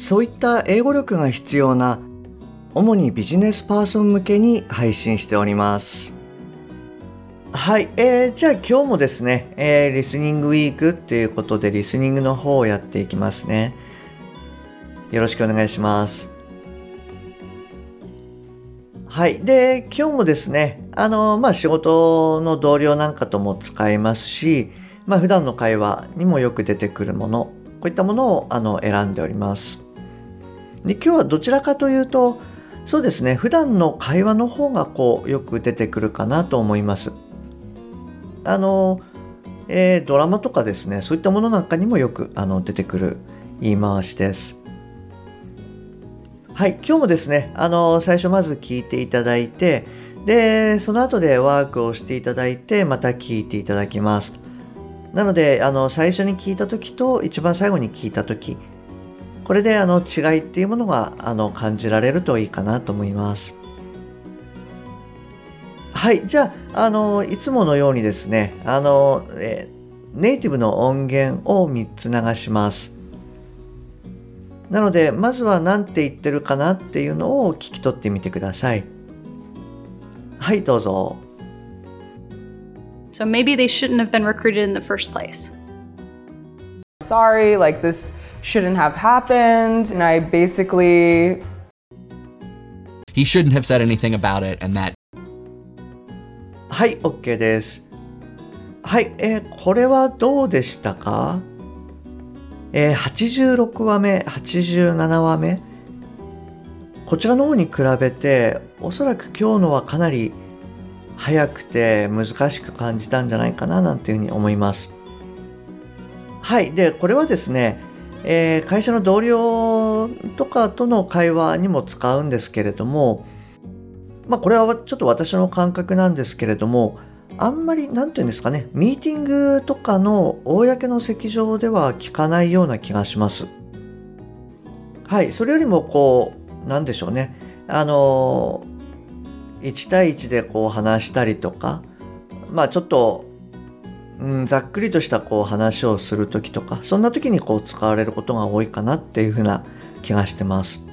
そういった英語力が必要な主にビジネスパーソン向けに配信しておりますはい、えー、じゃあ今日もですね、えー、リスニングウィークっていうことでリスニングの方をやっていきますねよろしくお願いしますはい。で、今日もですね、あの、まあ、仕事の同僚なんかとも使いますし、まあ、普段の会話にもよく出てくるもの、こういったものをあの選んでおります。で、今日はどちらかというと、そうですね、普段の会話の方がこう、よく出てくるかなと思います。あの、えー、ドラマとかですね、そういったものなんかにもよくあの出てくる言い回しです。はい、今日もですね、あの、最初まず聞いていただいて、で、その後でワークをしていただいて、また聞いていただきます。なので、あの、最初に聞いた時と一番最後に聞いた時、これであの違いっていうものがあの感じられるといいかなと思います。はい、じゃあ、あの、いつものようにですね、あの、えネイティブの音源を3つ流します。なのでまずは何て言ってるかなっていうのを聞き取ってみてくださいはいどうぞ So maybe they shouldn't have been recruited in the first place. Sorry, like this shouldn't have happened. And I basically. He shouldn't have said anything about it, and that. はい、OK です。はい、えー、これはどうでしたか？えー、86話目87話目こちらの方に比べておそらく今日のはかなり早くて難しく感じたんじゃないかななんていうふうに思いますはいでこれはですね、えー、会社の同僚とかとの会話にも使うんですけれどもまあこれはちょっと私の感覚なんですけれどもあんまり何て言うんですかねミーティングとかの公の席上では聞かないような気がします。はいそれよりもこうなんでしょうね。あの1対1でこう話したりとかまあちょっと、うん、ざっくりとしたこう話をする時とかそんな時にこう使われることが多いかなっていうふうな気がしてます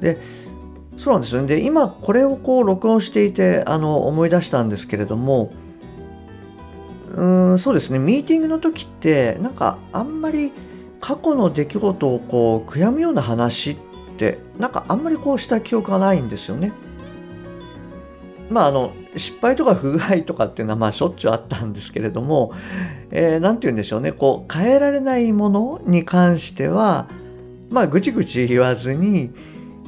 でそうなんですよね。で、今これをこう録音していてあの思い出したんですけれども、うんそうですね、ミーティングの時ってなんかあんまり過去の出来事をこう悔やむような話ってなんかあんまりこうした記憶がないんですよね。まああの失敗とか不具合とかっていうのはまあしょっちゅうあったんですけれども何、えー、て言うんでしょうねこう変えられないものに関してはまあぐちぐち言わずに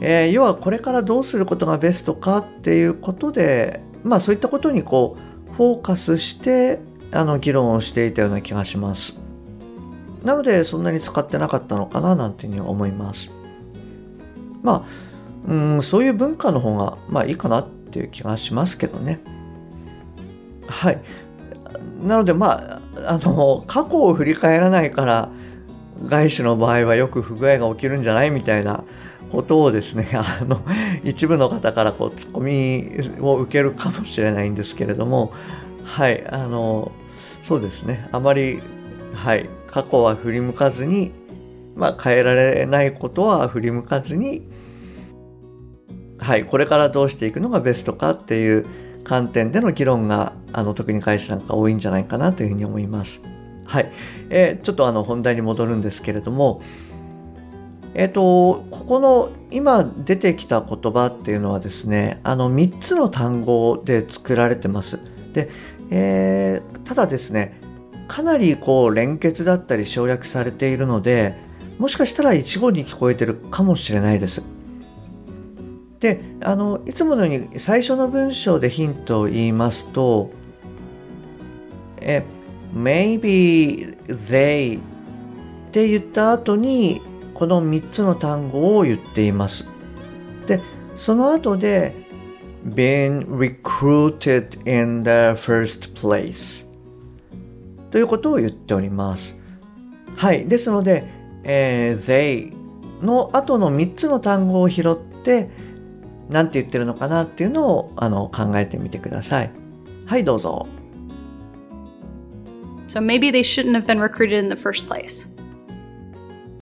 えー、要はこれからどうすることがベストかっていうことで、まあ、そういったことにこうフォーカスしてあの議論をしていたような気がします。なのでそんなに使ってなかったのかななんていうふうに思います。まあ、うん、そういう文化の方がまあいいかなっっていう気がしますけどね。はい。なのでまあ、あの、過去を振り返らないから外資の場合はよく不具合が起きるんじゃないみたいなことをですね あの一部の方からこうツッコミを受けるかもしれないんですけれどもはいあのそうですねあまりはい過去は振り向かずにまあ変えられないことは振り向かずにはいこれからどうしていくのがベストかっていう観点での議論があの特に会社なんか多いんじゃないかなというふうに思います。はい、えー、ちょっとあの本題に戻るんですけれども、えっ、ー、と、ここの今出てきた言葉っていうのはですね、あの3つの単語で作られてます。で、えー、ただですね、かなりこう連結だったり省略されているので、もしかしたら一語に聞こえてるかもしれないです。で、あの、いつものように最初の文章でヒントを言いますと、え、maybe they って言った後にこの3つの単語を言っています。で、その後で been recruited in the first place ということを言っております。はい。ですので、えー they の後の3つの単語を拾って何て言ってるのかなっていうのをあの考えてみてください。はい、どうぞ。So maybe they shouldn't have been recruited in the first place.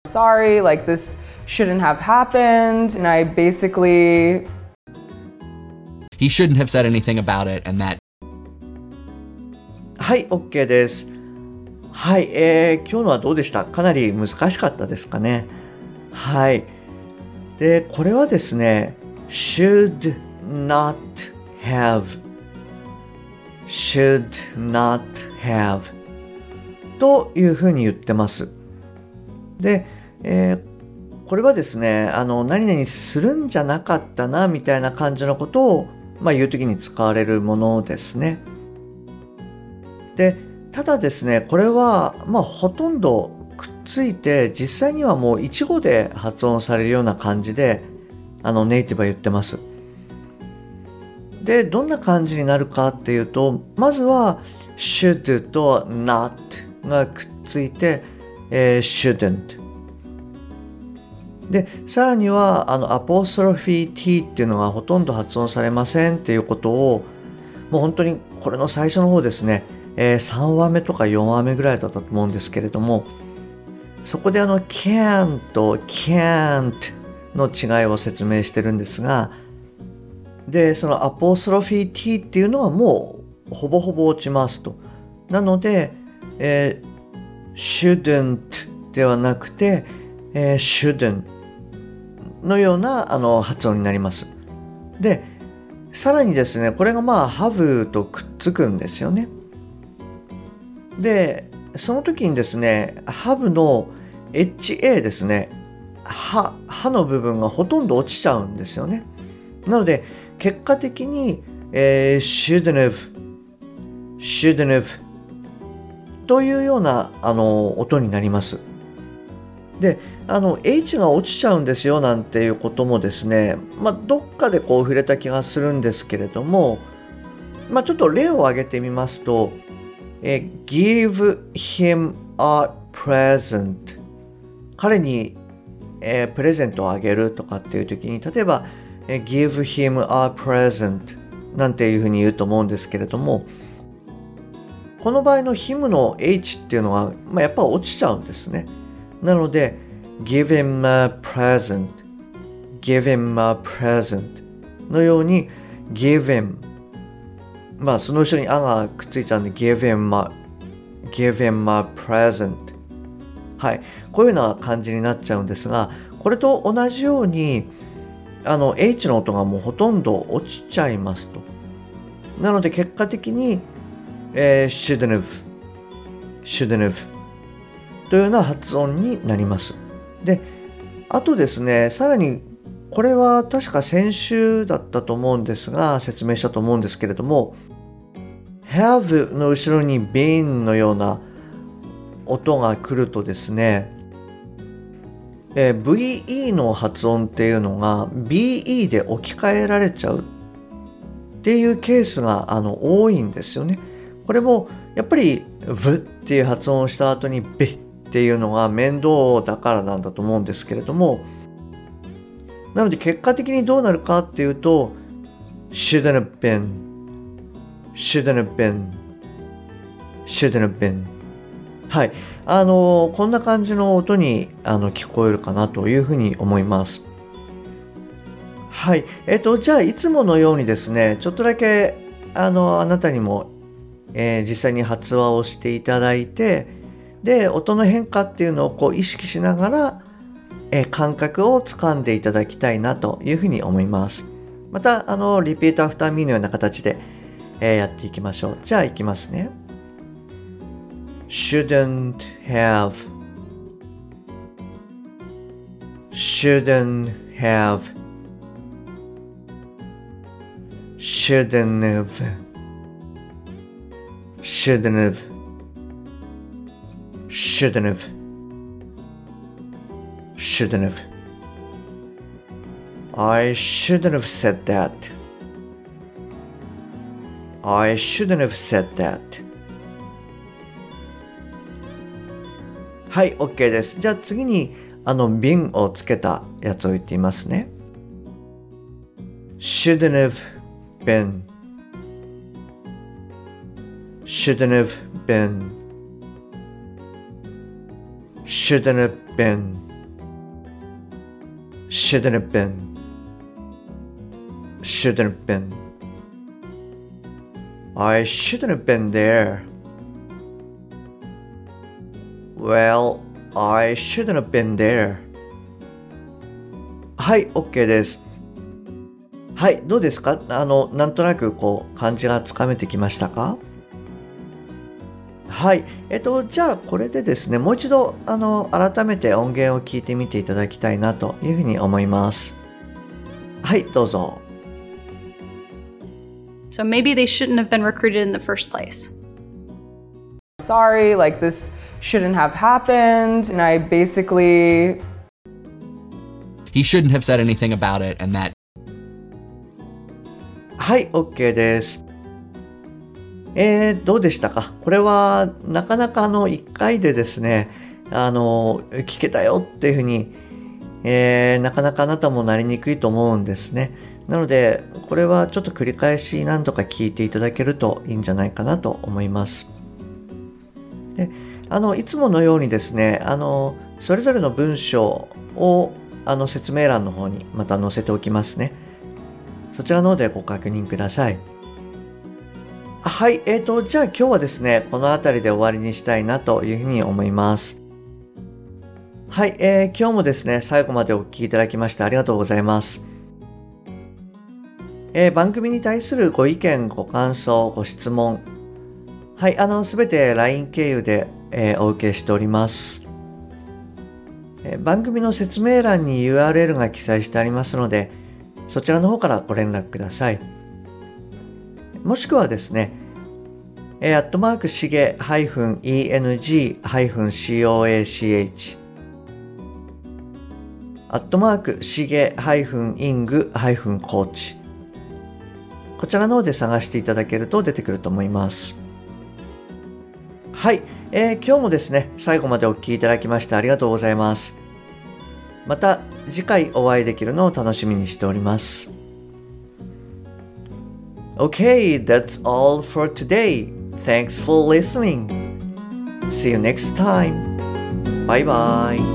Sorry, like this shouldn't have happened. And I basically He shouldn't have said anything about it, and that はい、OK です。はい、えー今日のはどうでしたかなり難しかったですかね。はい。で、これはですね、should not have should not have というふうに言ってます。で、えーこれはですね、あの、何々するんじゃなかったな、みたいな感じのことを、まあ、言うときに使われるものですね。でただですねこれはまあほとんどくっついて実際にはもう一語で発音されるような感じであのネイティブは言ってます。でどんな感じになるかっていうとまずは should と not がくっついて、えー shouldn't でさらにはあのアポストロフィー t っていうのがほとんど発音されませんっていうことをもう本当にこれの最初の方ですね、えー3話目とか4話目ぐらいだったと思うんですけれどもそこであの can と can't の違いを説明してるんですがでそのアポストロフィー t っていうのはもうほぼほぼ落ちますと。なので、えー shouldn't ではなくて、えー shouldn't のようなあの発音になります。でさらにですねこれがまあ have とくっつくんですよね。でその時にですね have の HA ですね。歯歯の部分がほとんど落ちちゃうんですよね。なので結果的に、えー shouldn't have shouldn't have というようなあの音になります。であの H が落ちちゃうんですよなんていうこともですね、まあ、どっかでこう触れた気がするんですけれども、まあ、ちょっと例を挙げてみますと「え give him a present」彼に、えープレゼントをあげるとかっていう時に例えば「give him a present」なんていうふうに言うと思うんですけれどもこの場合の him の H っていうのは、まあ、やっぱ落ちちゃうんですね。なので、give him a present, give him a present のように give him まあその後ろにあがくっついちゃうんで give him a, give him a present はいこういうような感じになっちゃうんですがこれと同じようにあの H の音がもうほとんど落ちちゃいますとなので結果的に、えー shouldn't have shouldn't have というような発音になります。で、あとですね、さらにこれは確か先週だったと思うんですが、説明したと思うんですけれども、have の後ろに been のような音が来るとですね、えー VE の発音っていうのが BE で置き換えられちゃうっていうケースがあの多いんですよね。これもやっぱり v っていう発音をした後に b っていうのが面倒だからなんだと思うんですけれどもなので結果的にどうなるかっていうと shouldn't have been shouldn't have been shouldn't have been はい。あのこんな感じの音にあの聞こえるかなというふうに思います。はい。えっとじゃあいつものようにですねちょっとだけあのあなたにもえー実際に発話をしていただいてで音の変化っていうのをこう意識しながら、えー感覚をつかんでいただきたいなというふうに思います。またあの repeat after me のような形で、えーやっていきましょう。じゃあいきますね。Shouldn't have shouldn't have shouldn't have shouldn't have shouldn't have shouldn't have. I shouldn't have said that. I shouldn't have said that. はい、OK です。じゃあ次に、あの、been をつけたやつを言ってみますね。shouldn't have been. shouldn't have been. shouldn't have been. shouldn't have been. shouldn't have been. I shouldn't have been there. Well, I shouldn't have been there. はい、OK です。はい、どうですかあの、なんとなくこう、感じがつかめてきましたかはい、えっと、じゃあこれでですね、もう一度、あの、改めて音源を聞いてみていただきたいなというふうに思います。はい、どうぞ。So maybe they shouldn't have been recruited in the first place. Sorry, like this shouldn't have happened. And I basically He shouldn't have said anything about it, and that はい、OK です。えー、どうでしたか？これは、なかなかあの、1回でですね、あの、聞けたよっていうふうに、えー、なかなかあなたもなりにくいと思うんですね。なので、これはちょっと繰り返し何度か聞いていただけるといいんじゃないかなと思います。であのいつものようにですねあのそれぞれの文章をあの説明欄の方にまた載せておきますね。そちらの方でご確認ください。はい、えーと、じゃあ今日はですね、この辺りで終わりにしたいなというふうに思います。はい、えー今日もですね、最後までお聞きいただきましてありがとうございます。えー番組に対するご意見、ご感想、ご質問、はい、あの、すべて LINE 経由で、えーお受けしております。えー番組の説明欄に URL が記載してありますので、そちらの方からご連絡ください。もしくはですね、えーアットマークしげ -eng-coach アットマークしげ -ing-coach こちらの方で探していただけると出てくると思います。はい、えー今日もですね、最後までお聞きいただきましてありがとうございます。また次回お会いできるのを楽しみにしております。Okay, that's all for today. Thanks for listening. See you next time. Bye bye.